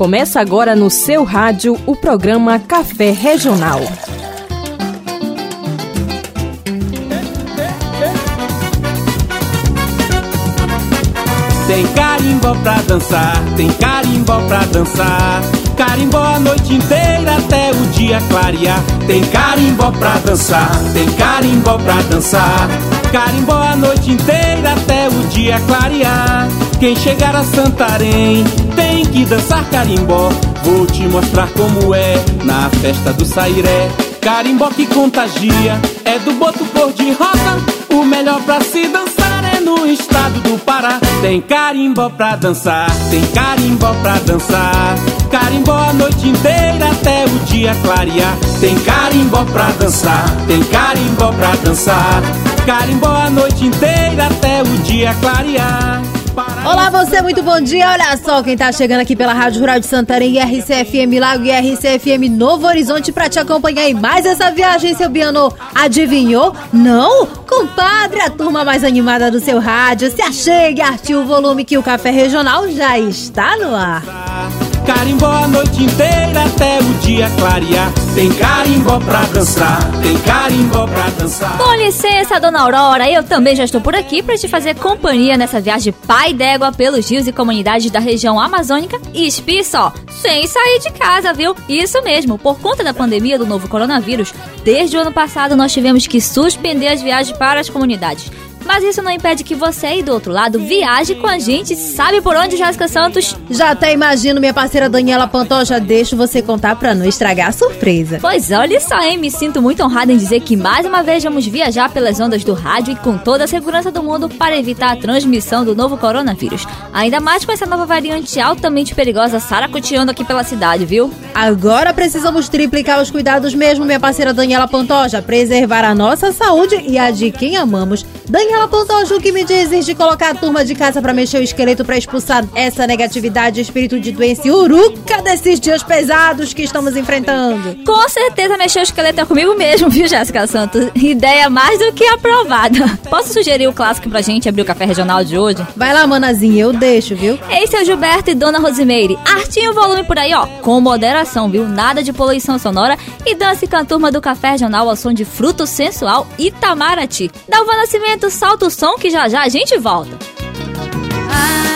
Começa agora no seu rádio o programa Café Regional. Tem carimbó pra dançar, tem carimbó pra dançar. Carimbó a noite inteira até o dia clarear. Tem carimbó pra dançar, tem carimbó pra dançar. Carimbó a noite inteira até o dia clarear. Quem chegar a Santarém tem que dançar carimbó. Vou te mostrar como é na festa do Sairé. Carimbó que contagia, é do boto cor de rosa. O melhor pra se dançar é no estado do Pará. Tem carimbó pra dançar, tem carimbó pra dançar. Carimbó a noite inteira até o dia clarear. Tem carimbó pra dançar, tem carimbó pra dançar. Carimbó a noite inteira até o dia clarear. Olá, você, muito bom dia. Olha só quem tá chegando aqui pela Rádio Rural de Santarém, RCFM Lago e RCFM Novo Horizonte pra te acompanhar em mais essa viagem, seu Biano. Adivinhou? Não? Compadre, a turma mais animada do seu rádio. Se achegue, arte o volume que o Café Regional já está no ar. Carimbó a noite inteira até o dia clarear. Tem carimbó pra dançar, tem carimbó pra dançar. Com licença, dona Aurora, eu também já estou por aqui para te fazer companhia nessa viagem pai d'égua pelos rios e comunidades da região amazônica e espie só, sem sair de casa, viu? Isso mesmo, por conta da pandemia do novo coronavírus, desde o ano passado nós tivemos que suspender as viagens para as comunidades. Mas isso não impede que você aí do outro lado viaje com a gente. Sabe por onde, Jéssica Santos? Já até imagino, minha parceira Daniela Pantoja. Deixo você contar pra não estragar a surpresa. Pois olha só, hein? Me sinto muito honrada em dizer que mais uma vez vamos viajar pelas ondas do rádio e com toda a segurança do mundo para evitar a transmissão do novo coronavírus. Ainda mais com essa nova variante altamente perigosa saracoteando aqui pela cidade, viu? Agora precisamos triplicar os cuidados mesmo, minha parceira Daniela Pantoja. Preservar a nossa saúde e a de quem amamos. Daniela Pantoja, o que me dizes de colocar a turma de casa para mexer o esqueleto para expulsar essa negatividade, espírito de doença e uruca desses dias pesados que estamos enfrentando? Com certeza mexer o esqueleto é comigo mesmo, viu, Jéssica Santos? Ideia mais do que aprovada. Posso sugerir o clássico pra gente abrir o café regional de hoje? Vai lá, manazinha, eu deixo, viu? Esse é o Gilberto e Dona Rosimeire. Artinho o volume por aí, ó, com moderação, viu? Nada de poluição sonora e dance com a turma do café regional ao som de fruto sensual Itamaraty. Dalva Nascimento, solta o som que já já a gente volta. Será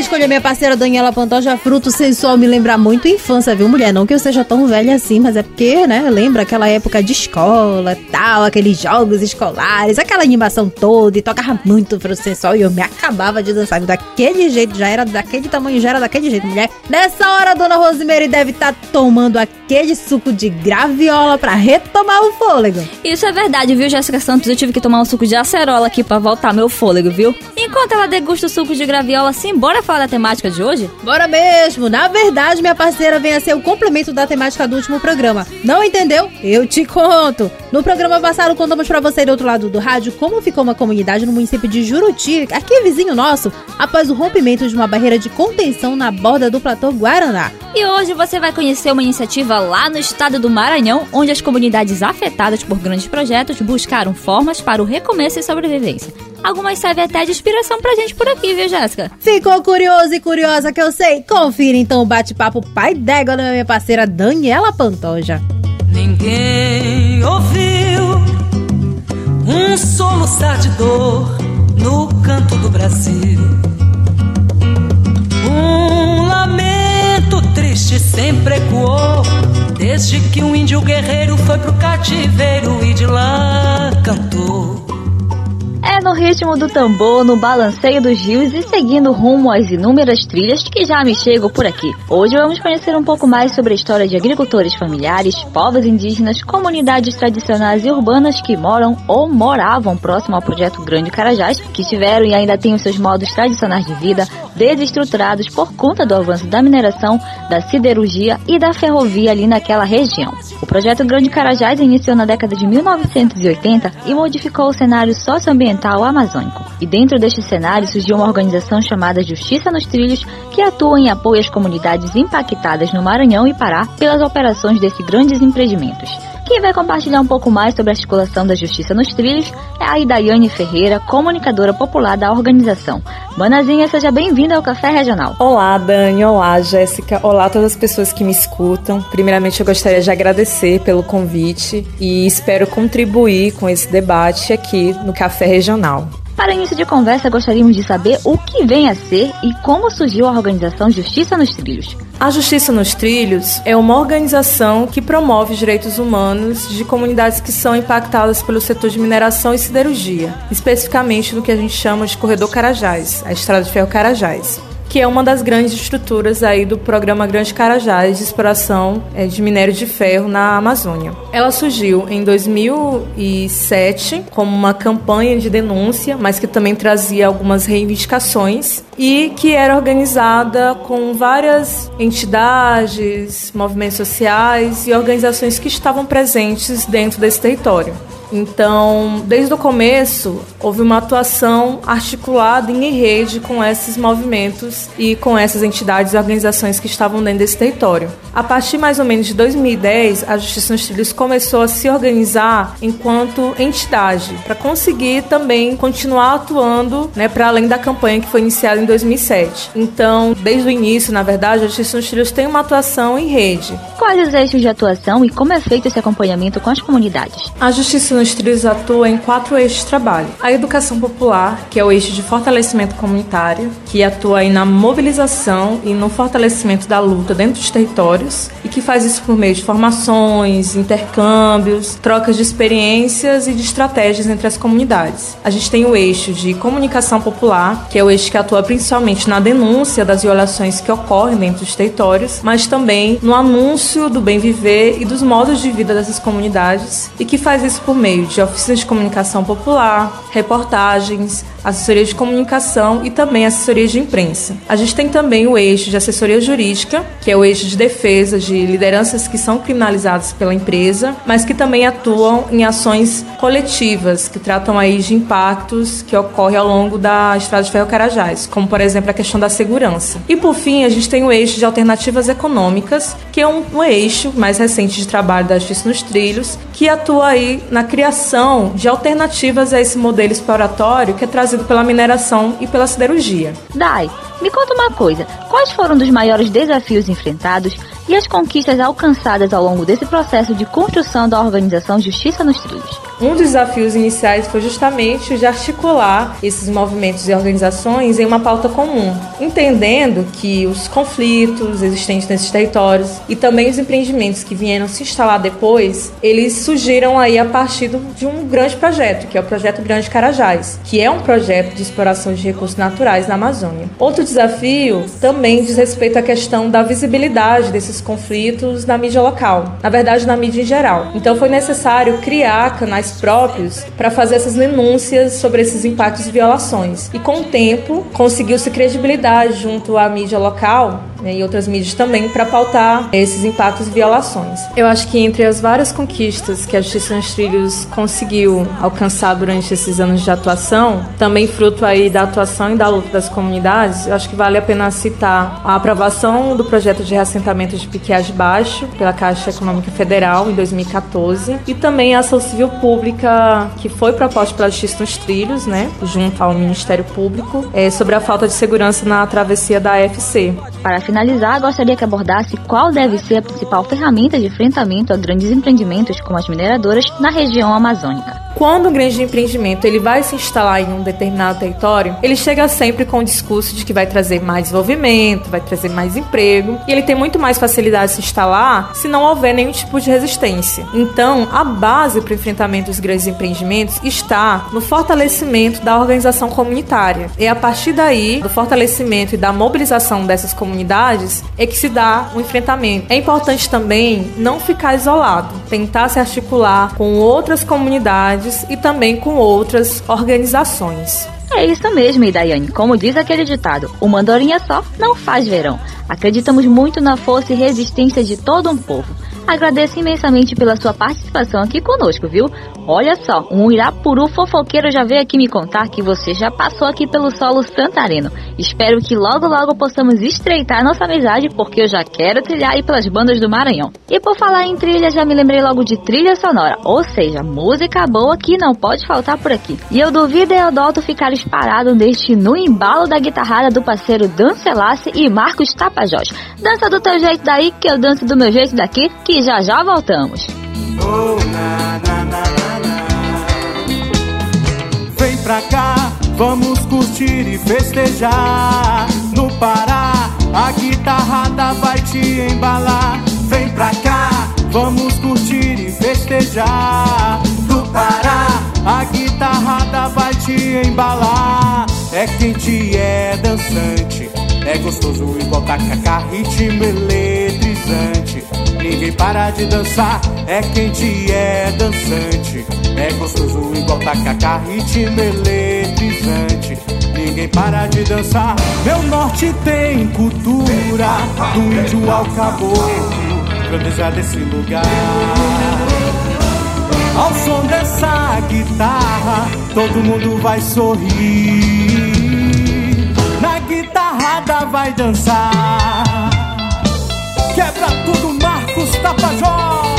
Parabéns pela escolha, minha parceira Daniela Pantoja. Fruto sensual me lembra muito infância, viu, mulher? Não que eu seja tão velha assim, mas é porque, né, lembra aquela época de escola, tal, aqueles jogos escolares, aquela animação toda e tocava muito fruto sensual e eu me acabava de dançar daquele jeito, já era daquele tamanho, já era daquele jeito, mulher. Nessa hora, dona Rosemary deve estar tomando aquele suco de graviola pra retomar o fôlego. Isso é verdade, viu, Jéssica Santos? Eu tive que tomar um suco de acerola aqui pra voltar meu fôlego, viu? Enquanto ela degusta o suco de graviola, sim, bora falar da temática de hoje? Bora mesmo! Na verdade, minha parceira vem a ser o complemento da temática do último programa. Não entendeu? Eu te conto! No programa passado, contamos pra você do outro lado do rádio como ficou uma comunidade no município de Juruti, aqui vizinho nosso, após o rompimento de uma barreira de contenção na borda do platô Guaraná. E hoje você vai conhecer uma iniciativa lá no estado do Maranhão, onde as comunidades afetadas por grandes projetos buscaram formas para o recomeço e sobrevivência. Algumas servem até de inspiração pra gente por aqui, viu, Jéssica? Ficou curioso e curiosa que eu sei? Confira então o bate-papo pai d'égua da minha parceira Daniela Pantoja. Ninguém ouviu um soluçar de dor no canto do Brasil. Triste sempre ecoou, desde que um índio guerreiro foi pro cativeiro e de lá cantou. É no ritmo do tambor, no balanceio dos rios e seguindo rumo às inúmeras trilhas que já me chego por aqui. Hoje vamos conhecer um pouco mais sobre a história de agricultores familiares, povos indígenas, comunidades tradicionais e urbanas que moram ou moravam próximo ao projeto Grande Carajás, que tiveram e ainda têm os seus modos tradicionais de vida desestruturados por conta do avanço da mineração, da siderurgia e da ferrovia ali naquela região. O projeto Grande Carajás iniciou na década de 1980 e modificou o cenário socioambiental amazônico. E dentro deste cenário surgiu uma organização chamada Justiça nos Trilhos, que atua em apoio às comunidades impactadas no Maranhão e Pará pelas operações desses grandes empreendimentos. Quem vai compartilhar um pouco mais sobre a articulação da Justiça nos Trilhos é a Idaiane Ferreira, comunicadora popular da organização. Manazinha, seja bem-vinda ao Café Regional. Olá, Dani. Olá, Jéssica. Olá a todas as pessoas que me escutam. Primeiramente, eu gostaria de agradecer pelo convite e espero contribuir com esse debate aqui no Café Regional. Para início de conversa, gostaríamos de saber o que vem a ser e como surgiu a organização Justiça nos Trilhos. A Justiça nos Trilhos é uma organização que promove os direitos humanos de comunidades que são impactadas pelo setor de mineração e siderurgia, especificamente no que a gente chama de Corredor Carajás, a Estrada de Ferro Carajás que é uma das grandes estruturas aí do programa Grande Carajás de exploração é, de minério de ferro na Amazônia. Ela surgiu em 2007 como uma campanha de denúncia, mas que também trazia algumas reivindicações e que era organizada com várias entidades, movimentos sociais e organizações que estavam presentes dentro desse território. Então, desde o começo, houve uma atuação articulada em rede com esses movimentos e com essas entidades e organizações que estavam dentro desse território. A partir mais ou menos de 2010, a Justiça nos Trilhos começou a se organizar enquanto entidade, para conseguir também continuar atuando né, para além da campanha que foi iniciada em 2007. Então, desde o início, na verdade, a Justiça nos Trilhos tem uma atuação em rede. Quais os eixos de atuação e como é feito esse acompanhamento com as comunidades? A Justiça nos Trilhos atua em quatro eixos de trabalho. A educação popular, que é o eixo de fortalecimento comunitário, que atua aí na mobilização e no fortalecimento da luta dentro dos territórios e que faz isso por meio de formações, intercâmbios, trocas de experiências e de estratégias entre as comunidades. A gente tem o eixo de comunicação popular, que é o eixo que atua principalmente na denúncia das violações que ocorrem dentro dos territórios, mas também no anúncio do bem viver e dos modos de vida dessas comunidades e que faz isso por meio de oficinas de comunicação popular, reportagens, assessoria de comunicação e também assessoria de imprensa. A gente tem também o eixo de assessoria jurídica, que é o eixo de defesa de lideranças que são criminalizadas pela empresa, mas que também atuam em ações coletivas, que tratam aí de impactos que ocorrem ao longo da Estrada de Ferro Carajás, como por exemplo a questão da segurança. E por fim, a gente tem o eixo de alternativas econômicas, que é um, um eixo mais recente de trabalho da Justiça nos Trilhos, que atua aí na criação de alternativas a esse modelo exploratório que é trazido pela mineração e pela siderurgia. Dai, me conta uma coisa: quais foram os maiores desafios enfrentados e as conquistas alcançadas ao longo desse processo de construção da organização Justiça nos Trilhos? Um dos desafios iniciais foi justamente o de articular esses movimentos e organizações em uma pauta comum, entendendo que os conflitos existentes nesses territórios e também os empreendimentos que vieram se instalar depois, eles surgiram aí a partir de um grande projeto, que é o projeto Grande Carajás, que é um projeto de exploração de recursos naturais na Amazônia. Outro desafio também diz respeito à questão da visibilidade desses conflitos na mídia local, na verdade na mídia em geral. Então foi necessário criar canais próprios para fazer essas denúncias sobre esses impactos e violações. E com o tempo conseguiu-se credibilidade junto à mídia local né, e outras mídias também para pautar esses impactos e violações. Eu acho que entre as várias conquistas que a Justiça nos Trilhos conseguiu alcançar durante esses anos de atuação, também fruto aí da atuação e da luta das comunidades, eu acho que vale a pena citar a aprovação do projeto de reassentamento de Piquiagem Baixo pela Caixa Econômica Federal em 2014 e também a ação civil pública que foi proposta pela Justiça nos Trilhos, né, junto ao Ministério Público, é, sobre a falta de segurança na travessia da AFC. Para finalizar, gostaria que abordasse qual deve ser a principal ferramenta de enfrentamento a grandes empreendimentos como as mineradoras na região amazônica. Quando um grande empreendimento ele vai se instalar em um determinado território, ele chega sempre com o discurso de que vai trazer mais desenvolvimento, vai trazer mais emprego, e ele tem muito mais facilidade de se instalar se não houver nenhum tipo de resistência. Então, a base para o enfrentamento dos grandes empreendimentos está no fortalecimento da organização comunitária. E a partir daí, do fortalecimento e da mobilização dessas comunidades, é que se dá o enfrentamento. É importante também não ficar isolado, tentar se articular com outras comunidades e também com outras organizações. É isso mesmo, Idaiane. Como diz aquele ditado, o mandorinha só não faz verão. Acreditamos muito na força e resistência de todo um povo. Agradeço imensamente pela sua participação aqui conosco, viu? Olha só, um Irapuru fofoqueiro já veio aqui me contar que você já passou aqui pelo solo santareno. Espero que logo logo possamos estreitar nossa amizade, porque eu já quero trilhar aí pelas bandas do Maranhão. E por falar em trilha, já me lembrei logo de trilha sonora, ou seja, música boa que não pode faltar por aqui. E eu duvido Eodoto ficar parado neste no embalo da guitarrada do parceiro Dan Selassie e Marcos Tapajós. Dança do teu jeito daí, que eu danço do meu jeito daqui, que já já voltamos. Oh, na, na, na. Vem pra cá, vamos curtir e festejar. No Pará, a guitarrada vai te embalar. Vem pra cá, vamos curtir e festejar. No Pará, a guitarrada vai te embalar. É quente, é dançante. É gostoso igual tacacá, ritmo eletrizante. Ninguém para de dançar, é quente, é dançante. É gostoso igual tacacá, ritmo eletrizante. Ninguém para de dançar. Meu norte tem cultura, do índio ao caboclo, grandeza desse lugar. Ao som dessa guitarra, todo mundo vai sorrir. Na guitarrada vai dançar. Quebra tudo, Marcos Tapajós.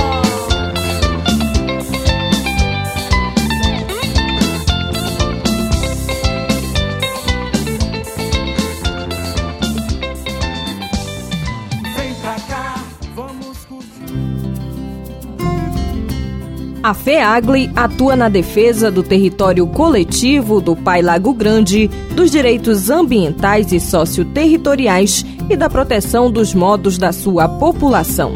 A FEAGLE atua na defesa do território coletivo do Pai Lago Grande, dos direitos ambientais e socioterritoriais e da proteção dos modos da sua população.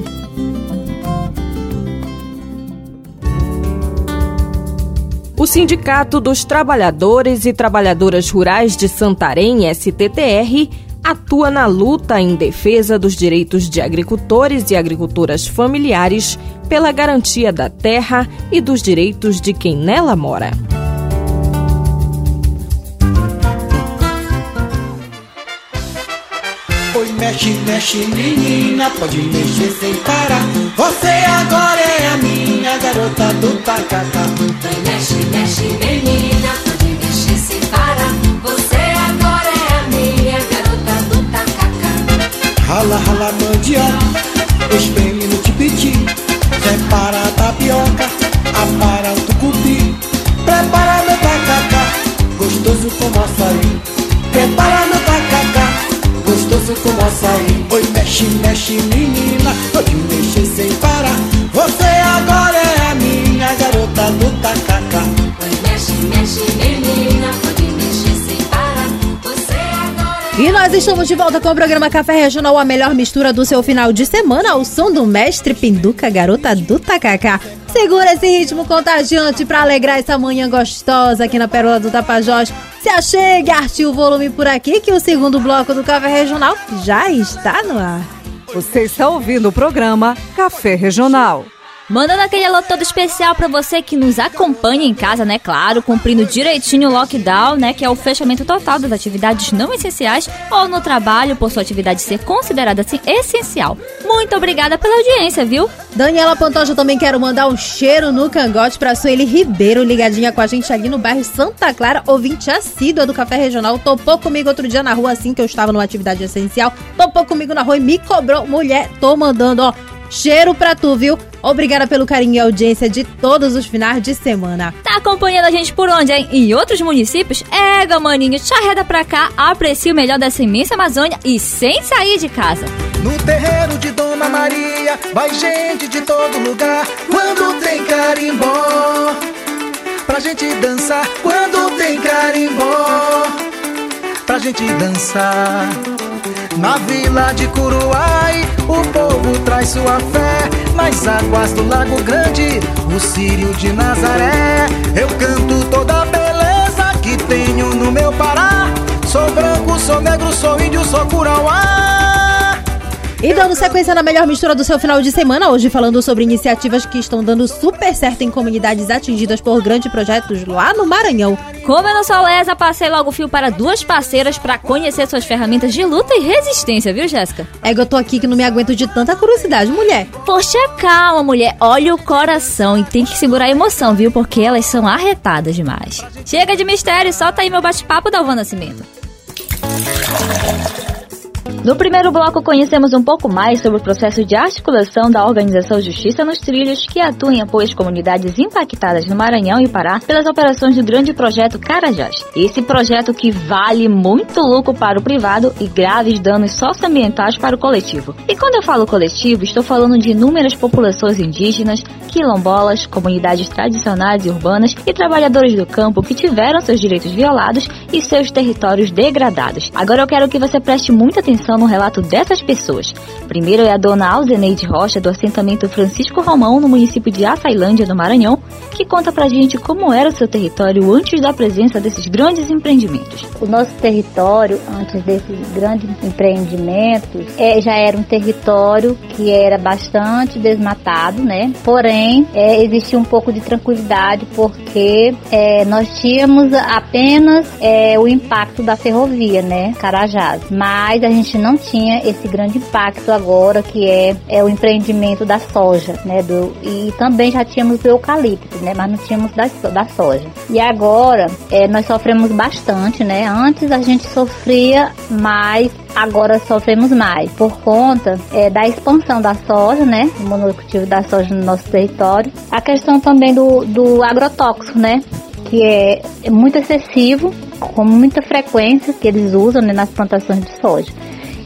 O Sindicato dos Trabalhadores e Trabalhadoras Rurais de Santarém, STTR, atua na luta em defesa dos direitos de agricultores e agricultoras familiares pela garantia da terra e dos direitos de quem nela mora. Oi, mexe, mexe, menina, pode mexer sem parar. Você agora é a minha garota do tacacá. Vai, mexe, mexe, menina, pode mexer sem parar. Você agora é a minha garota do tacacá. Rala, rala, mandioca, no tipiti. Separa a tapioca, apara o tucupi. Prepara meu tacacá, gostoso como açaí. Prepara meu tacacá, gostoso como açaí. Oi, mexe, mexe, menina, pode mexer sem nós estamos de volta com o programa Café Regional, a melhor mistura do seu final de semana, ao som do mestre Pinduca, garota do Tacacá. Segura esse ritmo contagiante pra alegrar essa manhã gostosa aqui na Pérola do Tapajós. Se achegue, arte o volume por aqui, que o segundo bloco do Café Regional já está no ar. Você está ouvindo o programa Café Regional. Mandando aquele alô todo especial pra você que nos acompanha em casa, né? Claro, cumprindo direitinho o lockdown, né? Que é o fechamento total das atividades não essenciais ou no trabalho, por sua atividade ser considerada assim essencial. Muito obrigada pela audiência, viu? Daniela Pantoja também quero mandar um cheiro no cangote pra Sueli Ribeiro, ligadinha com a gente ali no bairro Santa Clara, ouvinte assídua do Café Regional. Topou comigo outro dia na rua, assim que eu estava numa atividade essencial. Topou comigo na rua e me cobrou. Mulher, tô mandando, ó, cheiro pra tu, viu? Obrigada pelo carinho e audiência de todos os finais de semana. Tá acompanhando a gente por onde, hein? Em outros municípios? Ega, maninho, charreda pra cá, aprecia o melhor dessa imensa Amazônia e sem sair de casa. No terreiro de Dona Maria vai gente de todo lugar. Quando tem carimbó, pra gente dançar. Quando tem carimbó, pra gente dançar. Na vila de Curuai, o povo traz sua fé. Nas águas do Lago Grande, o Sírio de Nazaré. Eu canto toda a beleza que tenho no meu Pará. Sou branco, sou negro, sou índio, sou curauá. E dando sequência na melhor mistura do seu final de semana, hoje falando sobre iniciativas que estão dando super certo em comunidades atingidas por grandes projetos lá no Maranhão. Como eu não sou lesa, passei logo o fio para duas parceiras para conhecer suas ferramentas de luta e resistência, viu, Jéssica? É que eu tô aqui que não me aguento de tanta curiosidade, mulher. Poxa, calma, mulher. Olha o coração e tem que segurar a emoção, viu? Porque elas são arretadas demais. Chega de mistério, solta aí meu bate-papo da Alvan Nascimento. No primeiro bloco, conhecemos um pouco mais sobre o processo de articulação da organização Justiça nos Trilhos, que atua em apoio às comunidades impactadas no Maranhão e Pará pelas operações do grande projeto Carajás. Esse projeto que vale muito lucro para o privado e graves danos socioambientais para o coletivo. E quando eu falo coletivo, estou falando de inúmeras populações indígenas, quilombolas, comunidades tradicionais e urbanas e trabalhadores do campo que tiveram seus direitos violados e seus territórios degradados. Agora eu quero que você preste muita atenção no relato dessas pessoas. Primeiro é a dona Alzeneide Rocha, do assentamento Francisco Romão, no município de Açailândia, no Maranhão, que conta pra gente como era o seu território antes da presença desses grandes empreendimentos. O nosso território, antes desses grandes empreendimentos, é, já era um território que era bastante desmatado, né? Porém, é, existia um pouco de tranquilidade porque é, nós tínhamos apenas é, o impacto da ferrovia, né? Carajás. Mas a gente não tinha esse grande impacto agora que é, é o empreendimento da soja, né? Do, e também já tínhamos o eucalipto, né? Mas não tínhamos da, da soja. E agora é, nós sofremos bastante, né? Antes a gente sofria mais agora sofremos mais por conta é, da expansão da soja, né? Do monocultivo da soja no nosso território. A questão também do, do agrotóxico, né? Que é, é muito excessivo, com muita frequência que eles usam né, nas plantações de soja.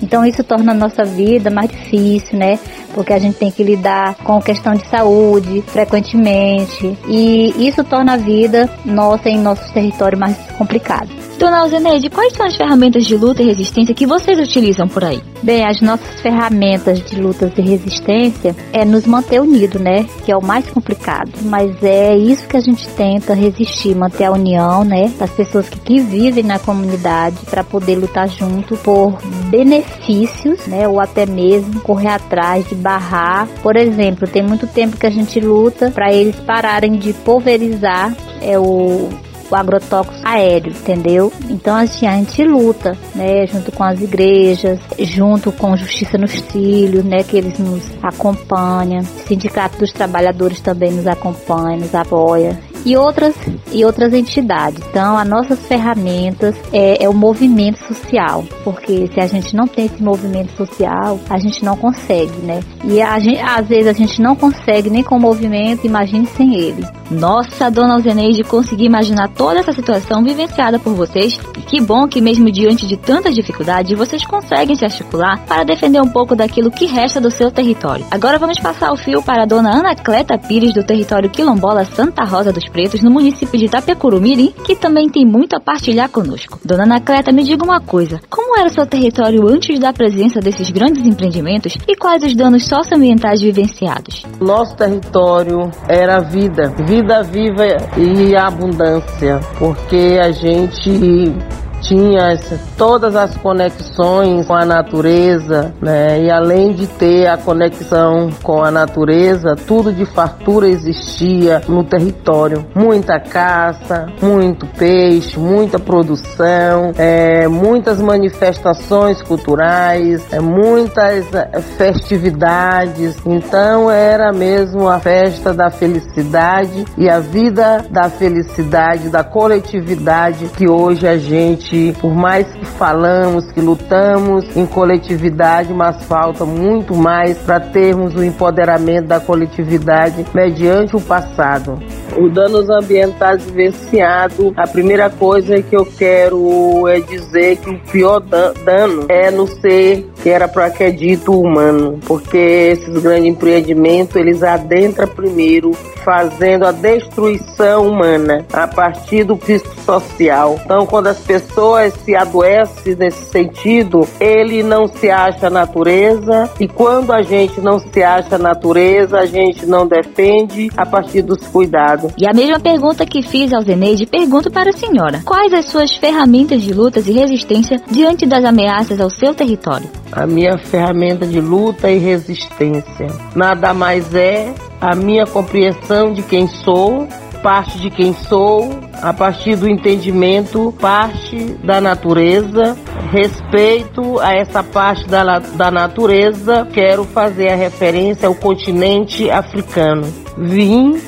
Então isso torna a nossa vida mais difícil, né? Porque a gente tem que lidar com questão de saúde frequentemente e isso torna a vida nossa em nosso território mais complicado. Dona Alzeneide, quais são as ferramentas de luta e resistência que vocês utilizam por aí? Bem, as nossas ferramentas de lutas e resistência é nos manter unido, né? Que é o mais complicado. Mas é isso que a gente tenta resistir, manter a união, né? Das pessoas que, que vivem na comunidade para poder lutar junto por benefícios, né? Ou até mesmo correr atrás de barrar. Por exemplo, tem muito tempo que a gente luta para eles pararem de pulverizar é o o agrotóxico aéreo, entendeu? Então assim, a gente luta, né, junto com as igrejas, junto com Justiça nos Trilhos, né, que eles nos acompanham, Sindicato dos Trabalhadores também nos acompanha, nos apoia e outras e outras entidades. Então, as nossas ferramentas é, é, o movimento social, porque se a gente não tem esse movimento social, a gente não consegue, né? E a gente, às vezes a gente não consegue nem com o movimento, imagine sem ele. Nossa, dona Alzeneide, consegui imaginar toda essa situação vivenciada por vocês. Que bom que mesmo diante de tantas dificuldades, vocês conseguem se articular para defender um pouco daquilo que resta do seu território. Agora vamos passar o fio para a dona Ana Cleta Pires, do território quilombola Santa Rosa dos Pretos, no município de Itapecurumirim, que também tem muito a partilhar conosco. Dona Ana Cleta, me diga uma coisa, como era o seu território antes da presença desses grandes empreendimentos e quais os danos socioambientais vivenciados? Nosso território era vida, vida viva e abundância, porque a gente tinha todas as conexões com a natureza, né? E além de ter a conexão com a natureza, tudo de fartura existia no território. Muita caça, muito peixe, muita produção, é, muitas manifestações culturais, é, muitas é, festividades. Então era mesmo a festa da felicidade e a vida da felicidade, da coletividade que hoje a gente, por mais que falamos, que lutamos em coletividade, mas falta muito mais para termos o empoderamento da coletividade mediante o passado. Os danos ambientais vivenciados, a primeira coisa que eu quero é dizer que o pior da- dano é no ser que era para que é dito humano, porque esses grandes empreendimentos eles adentram primeiro fazendo a destruição humana a partir do psicossocial. Então, quando as pessoas se adoecem nesse sentido, ele não se acha natureza e quando a gente não se acha natureza, a gente não defende a partir dos cuidados. E a mesma pergunta que fiz ao Zeneide, pergunto para a senhora. Quais as suas ferramentas de lutas e resistência diante das ameaças ao seu território? A minha ferramenta de luta e resistência nada mais é a minha compreensão de quem sou, parte de quem sou, a partir do entendimento, parte da natureza, respeito a essa parte da, da natureza, quero fazer a referência ao continente africano. Vim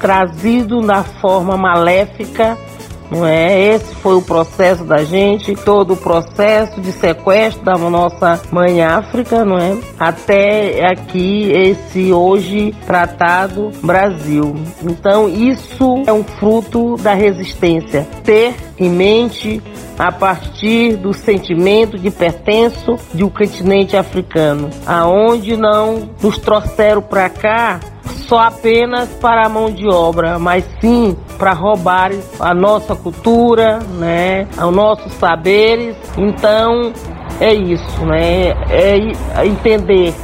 trazido na forma maléfica não é? Esse foi o processo da gente, todo o processo de sequestro da nossa mãe África, não é? Até aqui esse hoje tratado Brasil. Então isso é um fruto da resistência. Ter em mente a partir do sentimento de pertenço de um continente africano, aonde não nos trouxeram para cá só apenas para a mão de obra, mas sim para roubar a nossa cultura, né, os nossos saberes. Então é isso, né, é entender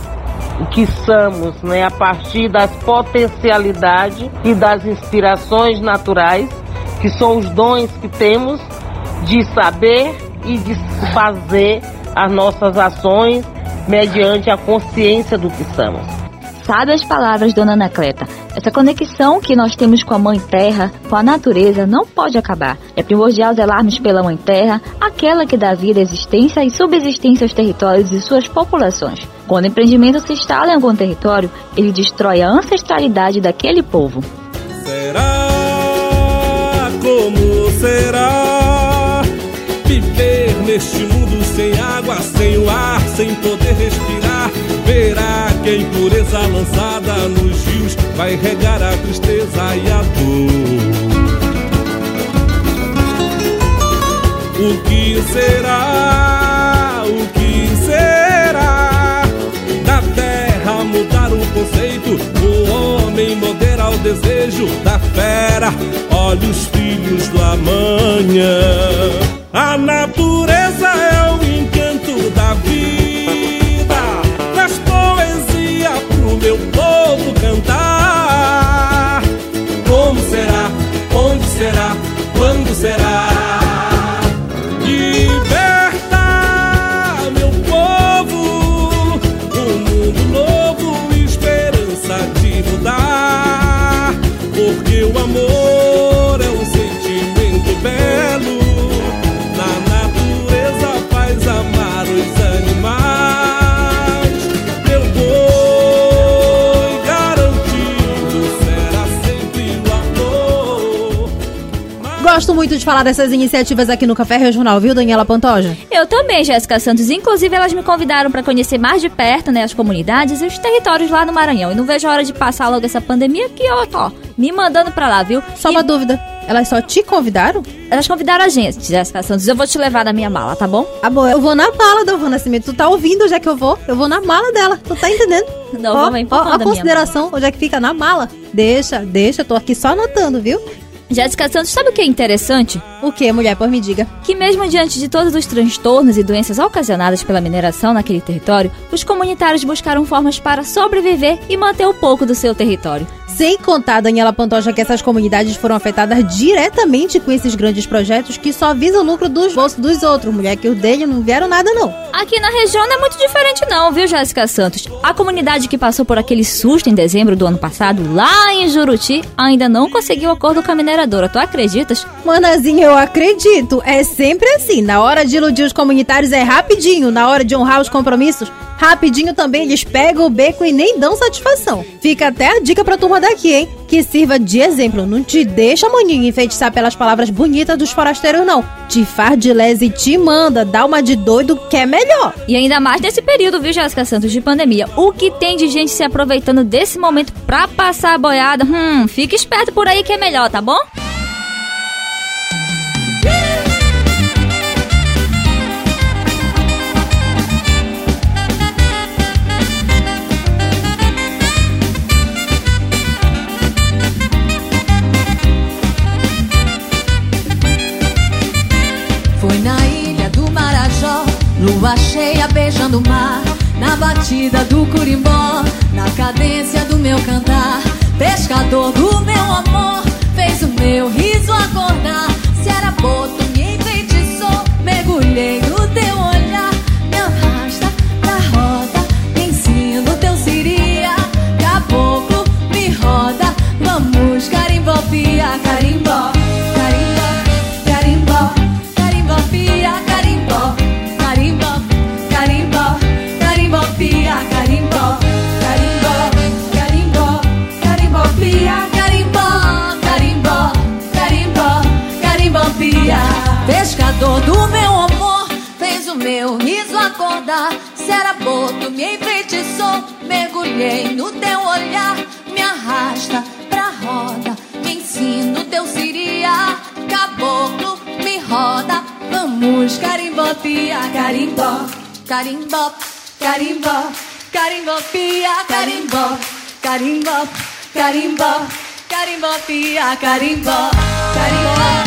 o que somos, né, a partir das potencialidades e das inspirações naturais, que são os dons que temos de saber e de fazer as nossas ações mediante a consciência do que somos. Sabe as palavras, dona Anacleta? Essa conexão que nós temos com a Mãe Terra, com a natureza, não pode acabar. É primordial zelarmos pela Mãe Terra, aquela que dá vida, existência e subsistência aos territórios e suas populações. Quando o empreendimento se instala em algum território, ele destrói a ancestralidade daquele povo. Será como será viver neste mundo sem água, sem o ar, sem poder respirar? Verá que a impureza lançada nos rios vai regar a tristeza e a dor. O que será? O que será? Da terra mudar o conceito, o homem moderar o desejo da fera. Olha os filhos do amanhã. A natureza é o será? Quando será? Gosto muito de falar dessas iniciativas aqui no Café Regional, viu, Daniela Pantoja? Eu também, Jéssica Santos. Inclusive, elas me convidaram para conhecer mais de perto, né, as comunidades e os territórios lá no Maranhão. E não vejo a hora de passar logo essa pandemia que eu tô me mandando pra lá, viu? Só E uma dúvida. Elas só te convidaram? Elas convidaram a gente, Jéssica Santos. Eu vou te levar na minha mala, tá bom? Ah, bom, eu vou na mala da Van Nascimento. Tu tá ouvindo onde é que eu vou? Eu vou na mala dela. Tu tá entendendo? Não, ó, vamos ó, a consideração, onde é que fica? Na mala. Deixa, deixa. Eu tô aqui só anotando, viu? Jéssica Santos, sabe o que é interessante? O que, mulher? Por me diga. Que mesmo diante de todos os transtornos e doenças ocasionadas pela mineração naquele território, os comunitários buscaram formas para sobreviver e manter um pouco do seu território. Sem contar, Daniela Pantoja, que essas comunidades foram afetadas diretamente com esses grandes projetos que só visam o lucro dos bolsos dos outros. Mulher, que os dele não vieram nada, não. Aqui na região não é muito diferente não, viu, Jéssica Santos? A comunidade que passou por aquele susto em dezembro do ano passado, lá em Juruti, ainda não conseguiu acordo com a mineradora. Tu acreditas? Manazinha, eu acredito. É sempre assim. Na hora de iludir os comunitários é rapidinho. Na hora de honrar os compromissos, rapidinho também eles pegam o beco e nem dão satisfação. Fica até a dica pra turma daqui, hein? Que sirva de exemplo. Não te deixa, maninho, enfeitiçar pelas palavras bonitas dos forasteiros, não. Te faz de lese e te manda. Dá uma de doido que é melhor. E ainda mais nesse período, viu, Jéssica Santos, de pandemia. O que tem de gente se aproveitando desse momento pra passar a boiada? Hum, fica esperto por aí que é melhor, tá bom? Batida do curimbó, na cadência do meu cantar, pescador do meu amor, fez o meu riso acordar. Se era boto, me enfeitiçou, mergulhei no teu olhar, me arrasta pra roda, me teu siria, caboclo, me roda, vamos carimbó, carimbó, carimbó, Pescador do meu amor, fez o meu riso acordar. Se era boto, me enfeitiçou, mergulhei no teu olhar, me arrasta pra roda, me ensina o teu siria, caboclo, me roda, vamos carimbó, pia, carimbó, carimbó, carimbó, carimbó, pia, carimbó, carimbó, carimbó, carimbó, pia, carimbó, carimbó, carimbó,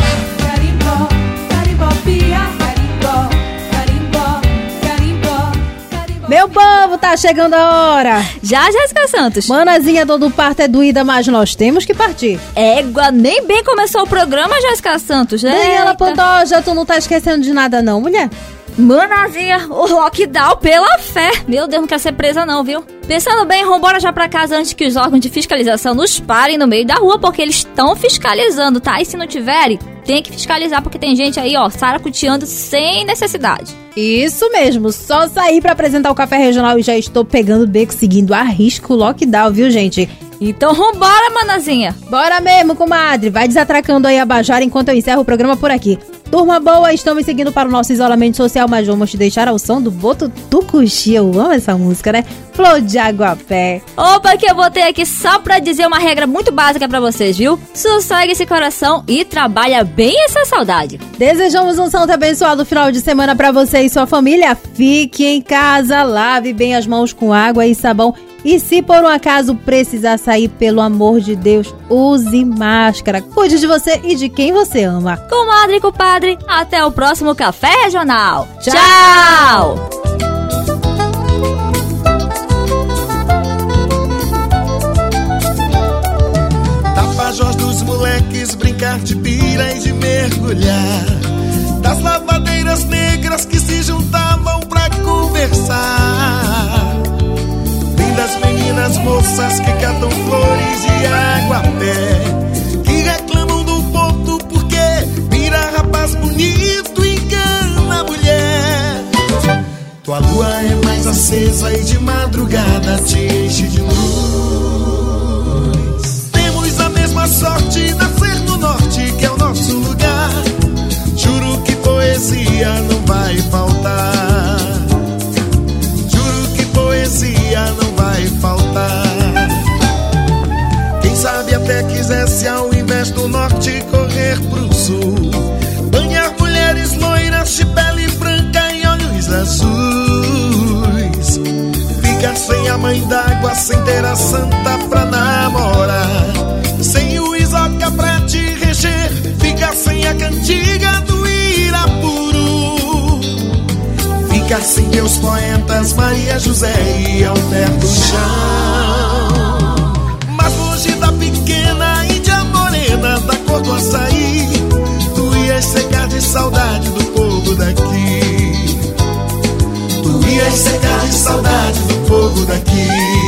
Meu povo, tá chegando a hora. Já, Jéssica Santos. Manazinha, todo parto é doída, mas nós temos que partir. Égua, nem bem começou o programa, Jéssica Santos, né? Daniela Pantoja, tu não tá esquecendo de nada não, mulher? Manazinha, o lockdown pela fé. Meu Deus, não quero ser presa não, viu? Pensando bem, vambora já pra casa antes que os órgãos de fiscalização nos parem no meio da rua, porque eles estão fiscalizando, tá? E se não tiverem, tem que fiscalizar, porque tem gente aí, ó, saracuteando sem necessidade. Isso mesmo, só sair pra apresentar o café regional e já estou pegando beco seguindo a risco o lockdown, viu, gente? Então vambora, manazinha. Bora mesmo, comadre. Vai desatracando aí a Bajara enquanto eu encerro o programa por aqui. Turma boa, estamos seguindo para o nosso isolamento social, mas vamos te deixar ao som do Boto Tucuxi. Eu amo essa música, né? Flor de água a pé. Opa, que eu botei aqui só pra dizer uma regra muito básica pra vocês, viu? Sossegue esse coração e trabalha bem essa saudade. Desejamos um santo abençoado final de semana para você e sua família. Fique em casa, lave bem as mãos com água e sabão. E se por um acaso precisar sair, pelo amor de Deus, use máscara. Cuide de você e de quem você ama. Comadre e compadre, até o próximo Café Regional. Tchau! Tapajós dos moleques brincar de pira e de mergulhar. Das lavadeiras negras que se juntavam pra conversar. Meninas moças que catam flores de água pé. Que reclamam do ponto porque vira rapaz bonito e engana a mulher. Tua lua é mais acesa e de madrugada te Maria José e Alberto Chão. Mas longe da morena da cor do açaí. Tu ias secar de saudade do povo daqui. Tu ias secar de saudade do povo daqui.